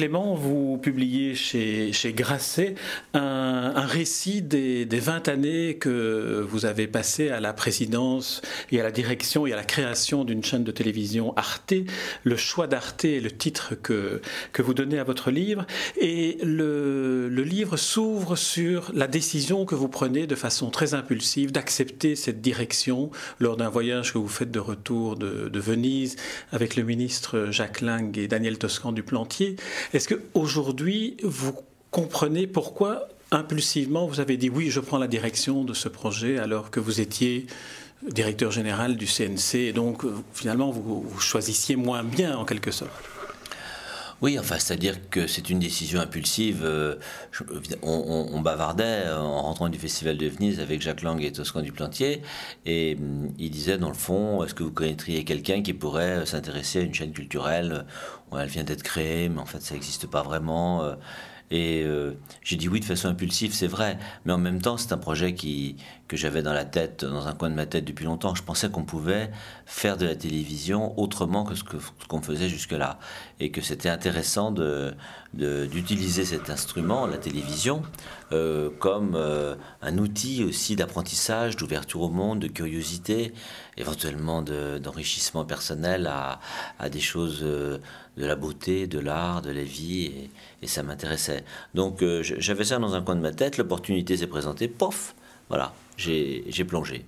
Clément, vous publiez chez, chez Grasset un, récit des, des, 20 années que vous avez passées à la présidence et à la direction et à la création d'une chaîne de télévision Arte. Le choix d'Arte est le titre que, que vous donnez à votre livre. Et le, livre s'ouvre sur la décision que vous prenez de façon très impulsive d'accepter cette direction lors d'un voyage que vous faites de retour de, de Venise avec le ministre Jacques Lang et Daniel Toscan du Plantier. Est-ce qu'aujourd'hui, vous comprenez pourquoi impulsivement vous avez dit oui, je prends la direction de ce projet alors que vous étiez directeur général du CNC et donc finalement vous, choisissiez moins bien en quelque sorte oui, enfin, c'est-à-dire que c'est une décision impulsive. Euh, on, bavardait en rentrant du Festival de Venise avec Jacques Lang et Toscan du Plantier, et mm, il disait dans le fond, est-ce que vous connaîtriez quelqu'un qui pourrait s'intéresser à une chaîne culturelle? Elle vient d'être créée, mais en fait ça n'existe pas vraiment. Et euh, j'ai dit oui de façon impulsive, c'est vrai, mais en même temps c'est un projet qui, que j'avais dans la tête, dans un coin de ma tête depuis longtemps. Je pensais qu'on pouvait faire de la télévision autrement que ce qu'on faisait jusque-là, et que c'était intéressant de, d'utiliser cet instrument, la télévision, euh, comme un outil aussi d'apprentissage, d'ouverture au monde, de curiosité, éventuellement d'enrichissement personnel à, à, des choses de la beauté, de l'art, de la vie, et, ça m'intéressait. Donc euh, j'avais ça dans un coin de ma tête, l'opportunité s'est présentée, pof, voilà, j'ai plongé.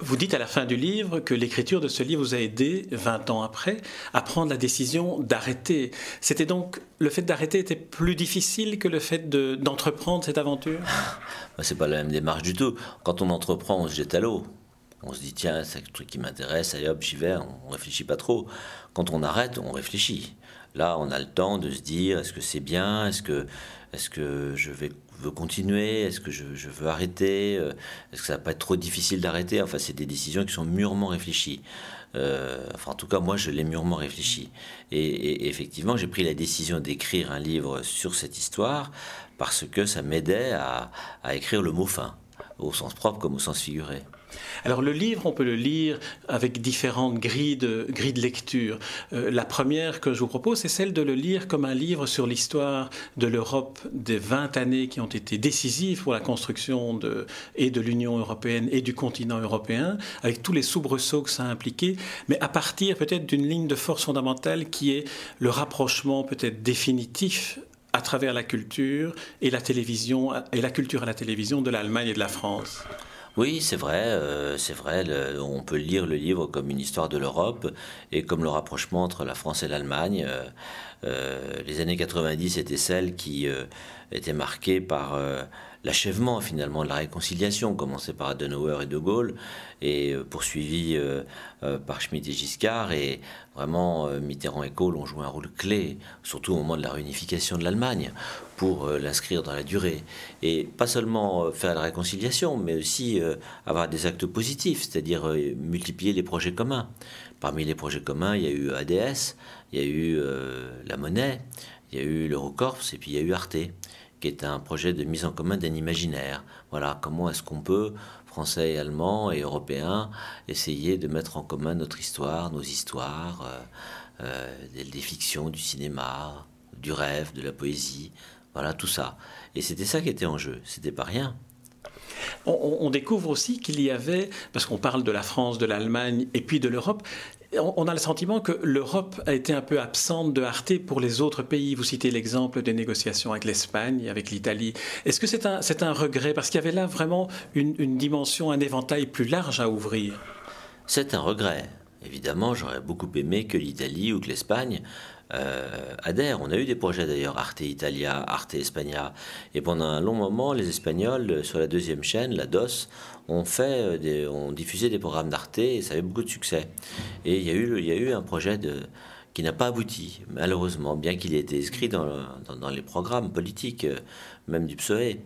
Vous dites à la fin du livre que l'écriture de ce livre vous a aidé, 20 ans après, à prendre la décision d'arrêter. C'était donc le fait d'arrêter était plus difficile que le fait d'entreprendre cette aventure? Bah, C'est pas la même démarche du tout. Quand on entreprend, on se jette à l'eau. On se dit, tiens, c'est un truc qui m'intéresse, allez hop, j'y vais, on réfléchit pas trop. Quand on arrête, on réfléchit. Là, on a le temps de se dire, est-ce que c'est bien Est-ce que, est que je veux continuer Est-ce que je, veux arrêter Est-ce que ça va pas être trop difficile d'arrêter? Enfin, c'est des décisions qui sont mûrement réfléchies. Euh, enfin, en tout cas, moi, je l'ai mûrement réfléchi. Et, effectivement, j'ai pris la décision d'écrire un livre sur cette histoire parce que ça m'aidait à écrire le mot fin, au sens propre comme au sens figuré. Alors le livre, on peut le lire avec différentes grilles de, lecture. Euh, la première que je vous propose, c'est celle de le lire comme un livre sur l'histoire de l'Europe des 20 années qui ont été décisives pour la construction de, et de l'Union européenne et du continent européen, avec tous les soubresauts que ça a impliqué, mais à partir peut-être d'une ligne de force fondamentale qui est le rapprochement peut-être définitif à travers la culture et la télévision et la culture à la télévision de l'Allemagne et de la France. Oui, c'est vrai, euh, c'est vrai. on peut lire le livre comme une histoire de l'Europe et comme le rapprochement entre la France et l'Allemagne. Euh, euh, les années 90 étaient celles qui étaient marquées par l'achèvement finalement de la réconciliation, commencé par Adenauer et De Gaulle, et euh, poursuivi euh, euh, par Schmitt et Giscard. Et vraiment, Mitterrand et Kohl ont joué un rôle clé, surtout au moment de la réunification de l'Allemagne, pour l'inscrire dans la durée. Et pas seulement faire la réconciliation, mais aussi avoir des actes positifs, c'est-à-dire multiplier les projets communs. Parmi les projets communs, il y a eu ADS, il y a eu la monnaie, il y a eu l'Eurocorps, et puis il y a eu Arte qui est un projet de mise en commun d'un imaginaire. Voilà, comment est-ce qu'on peut, français et allemands et européens, essayer de mettre en commun notre histoire, nos histoires, euh, euh, des, fictions, du cinéma, du rêve, de la poésie, voilà tout ça. Et c'était ça qui était en jeu, c'était pas rien. on, découvre aussi qu'il y avait, parce qu'on parle de la France, de l'Allemagne et puis de l'Europe, on a le sentiment que l'Europe a été un peu absente de Arte pour les autres pays. Vous citez l'exemple des négociations avec l'Espagne, avec l'Italie. Est-ce que c'est un, regret? Parce qu'il y avait là vraiment une, une dimension, un éventail plus large à ouvrir. C'est un regret. Évidemment, j'aurais beaucoup aimé que l'Italie ou que l'Espagne euh. On a eu des projets d'ailleurs, Arte Italia, Arte Espagna. Et pendant un long moment, les Espagnols, euh, sur la deuxième chaîne, la DOS, ont, fait des, ont diffusé des programmes d'Arte et ça avait beaucoup de succès. Et il y a eu, y a eu un projet qui n'a pas abouti, malheureusement, bien qu'il ait été inscrit dans, dans, les programmes politiques, euh, même du PSOE.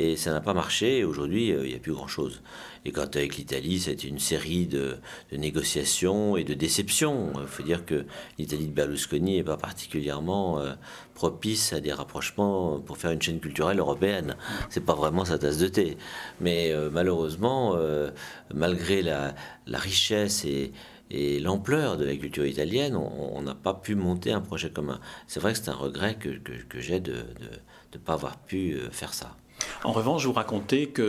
Et ça n'a pas marché, aujourd'hui, il n'y a plus grand-chose. Et quant avec l'Italie, c'est une série de, négociations et de déceptions. Il faut dire que l'Italie de Berlusconi n'est pas particulièrement euh, propice à des rapprochements pour faire une chaîne culturelle européenne. C'est pas vraiment sa tasse de thé. Mais euh, malheureusement, euh, malgré la, richesse et, l'ampleur de la culture italienne, on n'a pas pu monter un projet commun. C'est vrai que c'est un regret que, j'ai de ne pas avoir pu euh, faire ça. En revanche, vous racontez que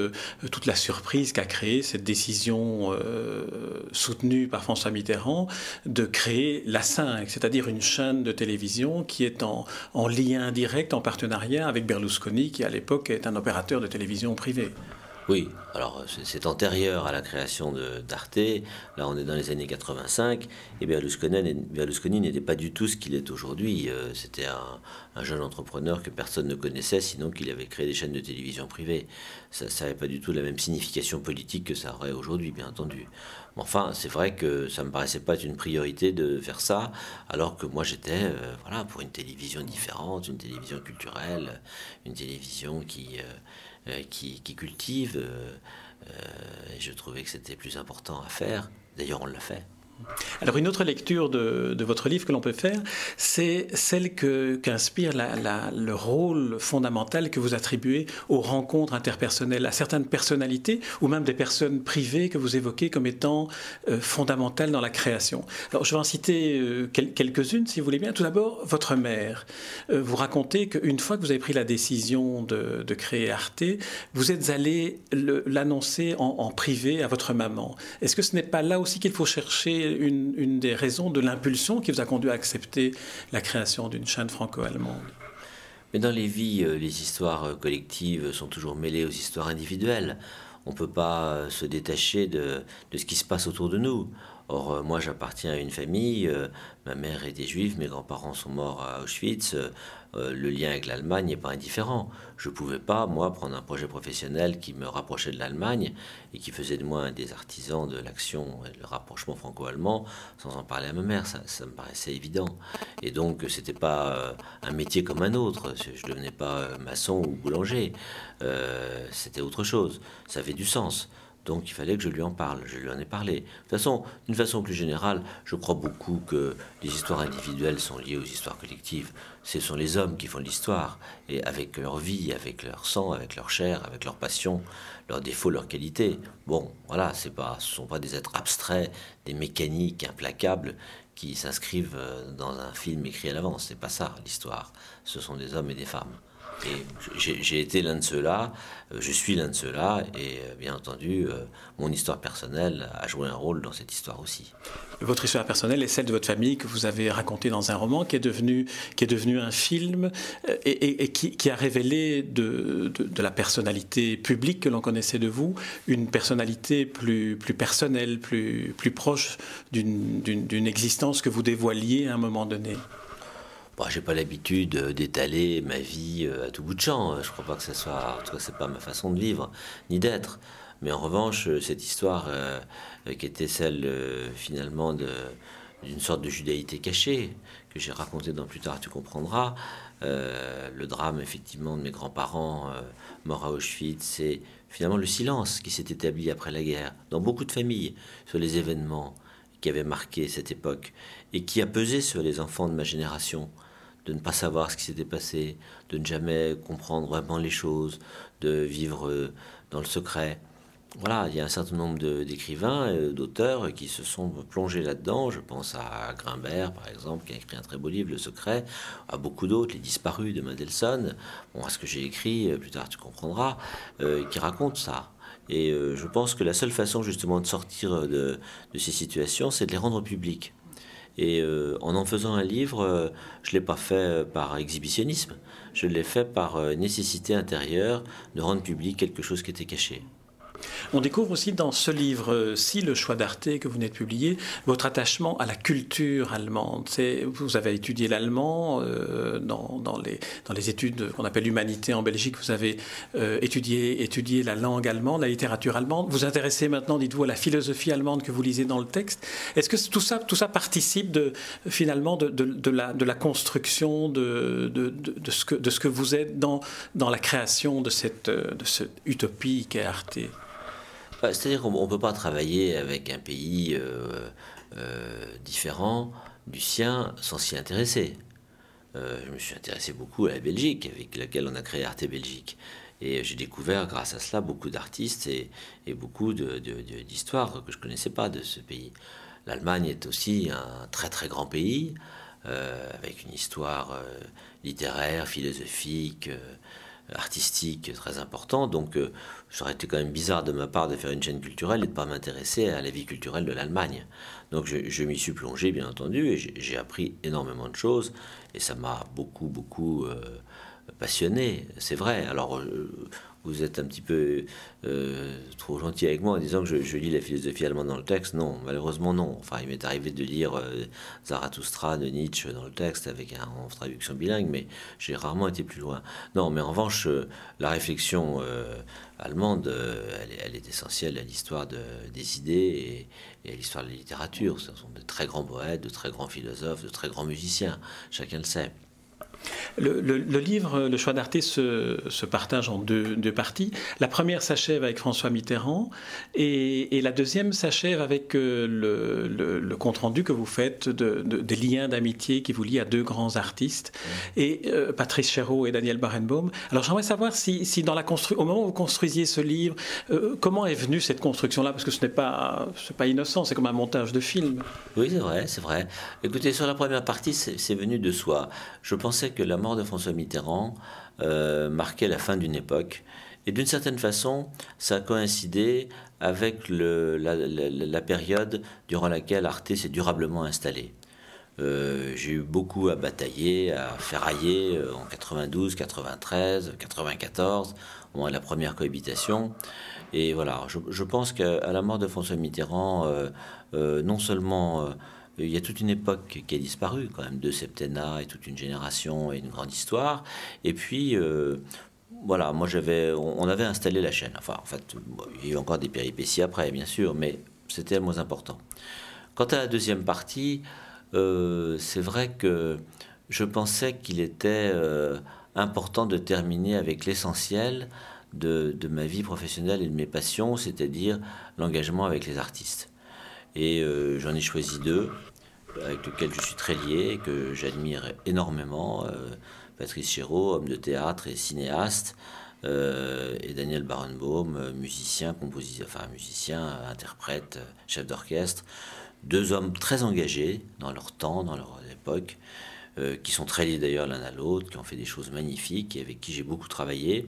euh, toute la surprise qu'a créée cette décision euh, soutenue par François Mitterrand de créer la 5, c'est-à-dire une chaîne de télévision qui est en, en lien direct, en partenariat avec Berlusconi, qui à l'époque est un opérateur de télévision privé. Oui, alors c'est antérieur à la création d'Arte. Là, on est dans les années 85. Et Berlusconi n'était pas du tout ce qu'il est aujourd'hui. Euh, c'était un, jeune entrepreneur que personne ne connaissait, sinon qu'il avait créé des chaînes de télévision privées. Ça n'avait pas du tout la même signification politique que ça aurait aujourd'hui, bien entendu. enfin, c'est vrai que ça me paraissait pas être une priorité de faire ça, alors que moi j'étais, euh, voilà, pour une télévision différente, une télévision culturelle, une télévision qui euh, euh, qui, cultive. Euh, euh, et je trouvais que c'était plus important à faire. D'ailleurs, on l'a fait. Alors une autre lecture de, votre livre que l'on peut faire, c'est celle qu'inspire le rôle fondamental que vous attribuez aux rencontres interpersonnelles, à certaines personnalités ou même des personnes privées que vous évoquez comme étant euh, fondamentales dans la création. Alors je vais en citer euh, quelques-unes si vous voulez bien. Tout d'abord, votre mère. Euh, vous racontez qu'une fois que vous avez pris la décision de, créer Arte, vous êtes allé l'annoncer en, en privé à votre maman. Est-ce que ce n'est pas là aussi qu'il faut chercher une, des raisons de l'impulsion qui vous a conduit à accepter la création d'une chaîne franco-allemande. Mais dans les vies, euh, les histoires euh, collectives sont toujours mêlées aux histoires individuelles. On ne peut pas euh, se détacher de, ce qui se passe autour de nous. Or, moi, j'appartiens à une famille. ma mère était juive, mes grands-parents sont morts à Auschwitz. Euh, le lien avec l'Allemagne n'est pas indifférent. Je ne pouvais pas, moi, prendre un projet professionnel qui me rapprochait de l'Allemagne et qui faisait de moi un des artisans de l'action et le rapprochement franco-allemand sans en parler à ma mère. Ça, me paraissait évident. Et donc, ce n'était pas euh, un métier comme un autre. Je ne devenais pas euh, maçon ou boulanger. C'était autre chose. Ça avait du sens. Donc il fallait que je lui en parle, je lui en ai parlé. De toute façon, d'une façon plus générale, je crois beaucoup que les histoires individuelles sont liées aux histoires collectives. Ce sont les hommes qui font l'histoire, et avec leur vie, avec leur sang, avec leur chair, avec leur passion, leurs défauts, leurs qualités. Bon, voilà, c'est pas, ce ne sont pas des êtres abstraits, des mécaniques implacables qui s'inscrivent euh, dans un film écrit à l'avance. C'est pas ça l'histoire. Ce sont des hommes et des femmes. J'ai été l'un de ceux-là, euh, je suis l'un de ceux-là, et euh, bien entendu, euh, mon histoire personnelle a joué un rôle dans cette histoire aussi. Votre histoire personnelle est celle de votre famille que vous avez racontée dans un roman qui est devenu, qui est devenu un film et, qui, a révélé de, de, la personnalité publique que l'on connaissait de vous, une personnalité plus, plus personnelle, plus, plus proche d'une existence que vous dévoiliez à un moment donné. Bon, j'ai pas l'habitude d'étaler ma vie euh, à tout bout de champ. Je crois pas que ce soit, en tout cas, c'est pas ma façon de vivre ni d'être. Mais en revanche, euh, cette histoire euh, qui était celle finalement d'une sorte de judaïté cachée que j'ai racontée dans plus tard, tu comprendras. le drame effectivement de mes grands-parents morts à Auschwitz, c'est finalement le silence qui s'est établi après la guerre dans beaucoup de familles sur les événements qui avaient marqué cette époque et qui a pesé sur les enfants de ma génération de ne pas savoir ce qui s'était passé, de ne jamais comprendre vraiment les choses, de vivre euh, dans le secret. Voilà, il y a un certain nombre d'écrivains, et d'auteurs qui se sont plongés là-dedans. Je pense à Grimbert, par exemple, qui a écrit un très beau livre, Le Secret, à beaucoup d'autres, Les Disparus de Mendelssohn, bon, à ce que j'ai écrit, euh, plus tard tu comprendras, euh, qui racontent ça. Et je pense que la seule façon justement de sortir de, de ces situations, c'est de les rendre publiques. Et euh, en en faisant un livre, euh, je ne l'ai pas fait euh, par exhibitionnisme, je l'ai fait par nécessité intérieure de rendre public quelque chose qui était caché. On découvre aussi dans ce livre-ci, Le choix d'Arte que vous venez de publier, votre attachement à la culture allemande. Vous avez étudié l'allemand euh, dans, les, dans, les, études qu'on appelle l'humanité en Belgique. Vous avez euh, étudié, étudié la langue allemande, la littérature allemande. Vous vous intéressez maintenant, dites-vous, à la philosophie allemande que vous lisez dans le texte. Est-ce que tout ça, tout ça participe de, finalement de, de, la, de la, construction de, de, ce que, de ce que vous êtes dans, dans la création de cette, de cette utopie qu'est Arte? C'est-à-dire qu'on ne peut pas travailler avec un pays euh, euh, différent du sien sans s'y intéresser. Euh, je me suis intéressé beaucoup à la Belgique, avec laquelle on a créé Arte Belgique. Et j'ai découvert, grâce à cela, beaucoup d'artistes et, beaucoup d'histoires que je ne connaissais pas de ce pays. l'Allemagne est aussi un très très grand pays, avec une histoire littéraire, philosophique, artistique très important. Donc, euh, ça aurait été quand même bizarre de ma part de faire une chaîne culturelle et de ne pas m'intéresser à la vie culturelle de l'Allemagne. Donc, je, m'y suis plongé, bien entendu, et j'ai appris énormément de choses. Et ça m'a beaucoup, beaucoup euh, passionné, c'est vrai. Alors, euh, vous êtes un petit peu euh, trop gentil avec moi en disant que je, lis la philosophie allemande dans le texte. Non, malheureusement non. Enfin, il m'est arrivé de lire euh, Zarathustra de Nietzsche dans le texte avec un, traduction bilingue, mais j'ai rarement été plus loin. Non, mais en revanche, euh, la réflexion allemande, elle, est essentielle à l'histoire des idées et à l'histoire de la littérature. Ce sont de très grands poètes, de très grands philosophes, de très grands musiciens. Chacun le sait. Le, livre, Le choix d'Arte, se, partage en deux, parties. La première s'achève avec François Mitterrand et, la deuxième s'achève avec euh, le, compte-rendu que vous faites de, des liens d'amitié qui vous lient à deux grands artistes, et euh, Patrice Chéreau et Daniel Barenbaum. Alors j'aimerais savoir si, dans la au moment où vous construisiez ce livre, euh, comment est venue cette construction-là? Parce que ce n'est pas, pas innocent, c'est comme un montage de film. Oui, c'est vrai, c'est vrai. Écoutez, sur la première partie, c'est venu de soi. Je pensais que la mort de François Mitterrand euh, marquait la fin d'une époque. Et d'une certaine façon, ça a coïncidé avec la, période durant laquelle Arte s'est durablement installé. Euh, j'ai eu beaucoup à batailler, à ferrailler euh, en 92, 93, 94, au moment la première cohabitation. Et voilà, je, pense qu'à la mort de François Mitterrand, non seulement il y a toute une époque qui a disparu, quand même, deux septennats et toute une génération et une grande histoire. Et puis, euh, voilà, moi j'avais, on, avait installé la chaîne. Enfin, en fait, il y a eu encore des péripéties après, bien sûr, mais c'était le moins important. Quant à la deuxième partie, euh, c'est vrai que je pensais qu'il était euh, important de terminer avec l'essentiel de, de, ma vie professionnelle et de mes passions, c'est-à-dire l'engagement avec les artistes. Et j'en ai choisi deux avec lequel je suis très lié que j'admire énormément. Euh, Patrice Chéreau, homme de théâtre et cinéaste, euh, et Daniel Barenbaum, musicien, compositeur, enfin musicien, interprète, chef d'orchestre. Deux hommes très engagés dans leur temps, dans leur époque, euh, qui sont très liés d'ailleurs l'un à l'autre, qui ont fait des choses magnifiques et avec qui j'ai beaucoup travaillé.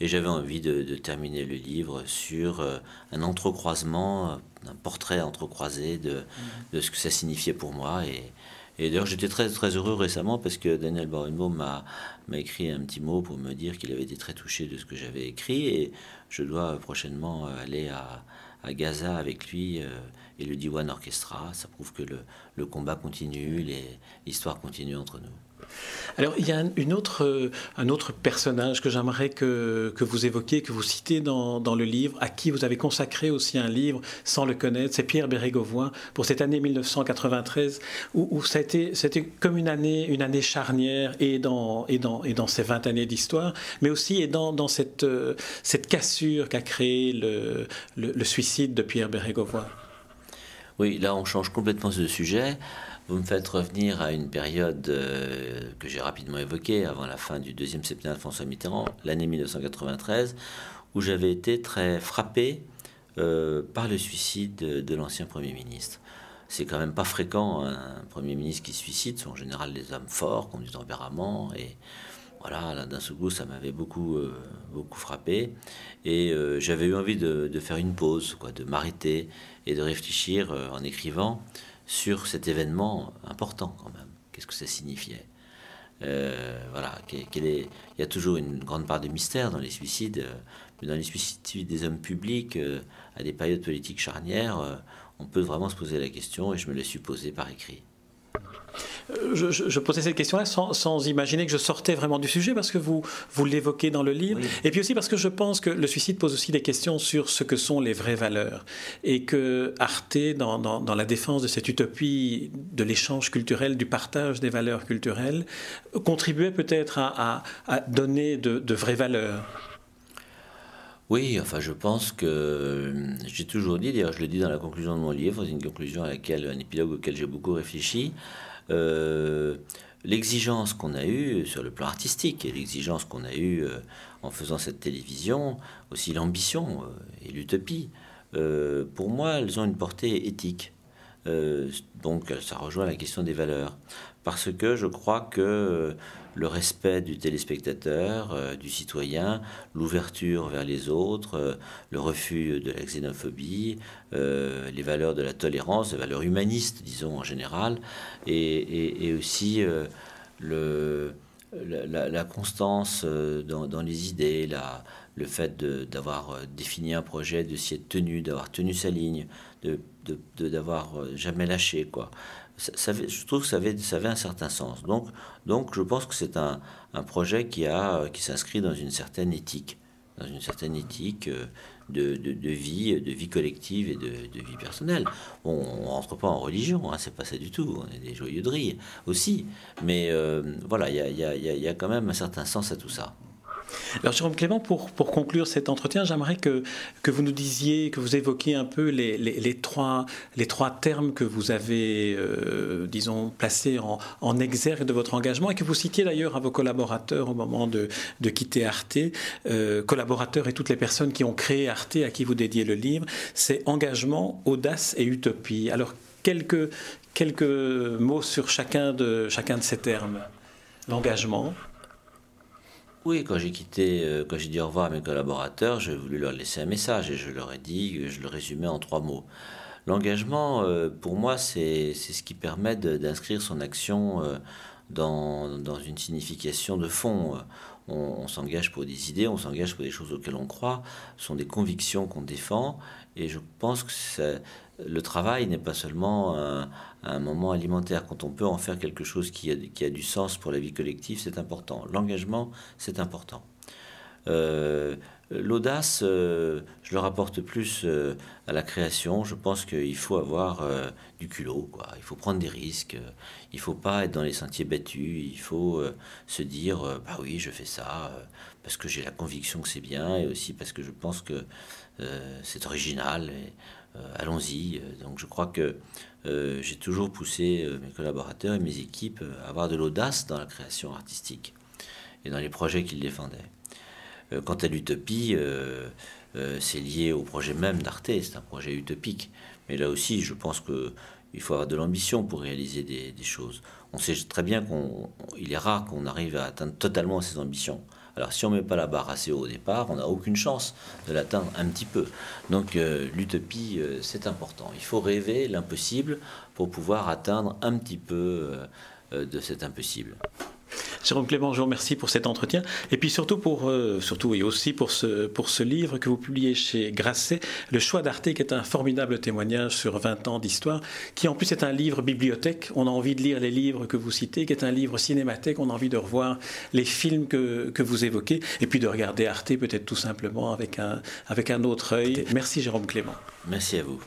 Et j'avais envie de, terminer le livre sur euh, un entrecroisement, euh, un portrait entrecroisé de, de, ce que ça signifiait pour moi. Et, et d'ailleurs, j'étais très, très heureux récemment parce que Daniel Barenbaum m'a, m'a écrit un petit mot pour me dire qu'il avait été très touché de ce que j'avais écrit. Et je dois prochainement aller à, à Gaza avec lui et le Diwan Orchestra. Ça prouve que le, le combat continue, l'histoire continue entre nous. Alors, il y a une autre, euh, un autre personnage que j'aimerais que, que, vous évoquiez, que vous citez dans, dans, le livre, à qui vous avez consacré aussi un livre sans le connaître, c'est Pierre Bérégovoy, pour cette année 1993, où, où ça a été, c'était comme une année, une année charnière, et dans, et dans, et dans ces 20 années d'histoire, mais aussi et dans, dans cette, euh, cette cassure qu'a créé le, le, le, suicide de Pierre Bérégovoy. Oui, là on change complètement de sujet. Vous me faites revenir à une période euh, que j'ai rapidement évoquée, avant la fin du deuxième septennat de François Mitterrand, l'année 1993, où j'avais été très frappé euh, par le suicide de, l'ancien Premier ministre. C'est quand même pas fréquent un Premier ministre qui se suicide, sont en général des hommes forts, qui ont du tempérament, et voilà, d'un seul coup, ça m'avait beaucoup, euh, beaucoup frappé. Et j'avais eu envie de, faire une pause, de m'arrêter et de réfléchir en écrivant sur cet événement important quand même. Qu'est-ce que ça signifiait? Euh, voilà, quel est, il y a toujours une grande part de mystère dans les suicides, euh, mais dans les suicides des hommes publics, euh, à des périodes politiques charnières, on peut vraiment se poser la question, et je me l'ai suis posée par écrit. Euh, je, posais cette question-là sans, imaginer que je sortais vraiment du sujet parce que vous, vous l'évoquez dans le livre. Et puis aussi parce que je pense que le suicide pose aussi des questions sur ce que sont les vraies valeurs. Et que Arte, dans, dans, la défense de cette utopie de l'échange culturel, du partage des valeurs culturelles, contribuait peut-être à, à, donner de, de vraies valeurs. Oui, enfin, je pense que j'ai toujours dit, d'ailleurs, je le dis dans la conclusion de mon livre, c'est une conclusion à laquelle, un épilogue auquel j'ai beaucoup réfléchi. Euh, l'exigence qu'on a eue sur le plan artistique et l'exigence qu'on a eue euh, en faisant cette télévision, aussi l'ambition euh, et l'utopie, pour moi, elles ont une portée éthique. donc ça rejoint la question des valeurs. Parce que je crois que le respect du téléspectateur, euh, du citoyen, l'ouverture vers les autres, euh, le refus de la xénophobie, euh, les valeurs de la tolérance, les valeurs humanistes, disons en général, et, aussi le, la, constance dans, les idées, la, le fait d'avoir défini un projet, de s'y être tenu, d'avoir tenu sa ligne, de d'avoir jamais lâché quoi je trouve que ça avait, un certain sens. Donc, donc je pense que c'est un, un, projet qui, qui s'inscrit dans une certaine éthique, dans une certaine éthique euh, de, de, vie, de vie collective et de, vie personnelle. on ne rentre pas en religion, hein, c'est pas ça du tout. On est des joyeux de rire aussi. Mais euh, voilà, il y a, y, y a quand même un certain sens à tout ça. Alors Jérôme Clément, pour, pour conclure cet entretien, j'aimerais que, que vous nous disiez, que vous évoquiez un peu les, les, trois, les trois termes que vous avez, euh, disons, placés en, en, exergue de votre engagement et que vous citiez d'ailleurs à vos collaborateurs au moment de, de quitter Arte, euh, collaborateurs et toutes les personnes qui ont créé Arte, à qui vous dédiez le livre, c'est engagement, audace et utopie. Alors quelques, quelques mots sur chacun de, chacun de ces termes. L'engagement. Oui, quand j'ai quitté, euh, quand j'ai dit au revoir à mes collaborateurs, j'ai voulu leur laisser un message et je leur ai dit, je le résumais en trois mots. L'engagement, euh, pour moi, c'est ce qui permet d'inscrire son action euh, dans, dans, une signification de fond. On, on s'engage pour des idées, on s'engage pour des choses auxquelles on croit, ce sont des convictions qu'on défend, et je pense que ça, le travail n'est pas seulement un, moment alimentaire. Quand on peut en faire quelque chose qui a, du sens pour la vie collective, c'est important. L'engagement, c'est important. Euh, l'audace, euh, je le rapporte plus euh, à la création. Je pense qu'il faut avoir du culot, quoi. Il faut prendre des risques. il faut pas être dans les sentiers battus. Il faut se dire, bah oui, je fais ça parce que j'ai la conviction que c'est bien et aussi parce que je pense que c'est original. Allons-y. Donc je crois que euh, j'ai toujours poussé euh, mes collaborateurs et mes équipes à avoir de l'audace dans la création artistique et dans les projets qu'ils défendaient. Quant à l'utopie, c'est lié au projet même d'Arte, c'est un projet utopique. Mais là aussi, je pense qu'il faut avoir de l'ambition pour réaliser des, des, choses. On sait très bien qu'il est rare qu'on arrive à atteindre totalement ces ambitions. Alors si on ne met pas la barre assez haut au départ, on n'a aucune chance de l'atteindre un petit peu. Donc euh, l'utopie, euh, c'est important. Il faut rêver l'impossible pour pouvoir atteindre un petit peu euh, de cet impossible. Jérôme Clément, je vous remercie pour cet entretien et puis surtout pour euh, surtout et aussi pour ce pour ce livre que vous publiez chez Grasset, Le choix d'Arte, qui est un formidable témoignage sur 20 ans d'histoire, qui en plus est un livre bibliothèque. On a envie de lire les livres que vous citez, qui est un livre cinémathèque. On a envie de revoir les films que, que vous évoquez et puis de regarder Arte peut-être tout simplement avec un avec un autre œil. Merci Jérôme Clément. Merci à vous.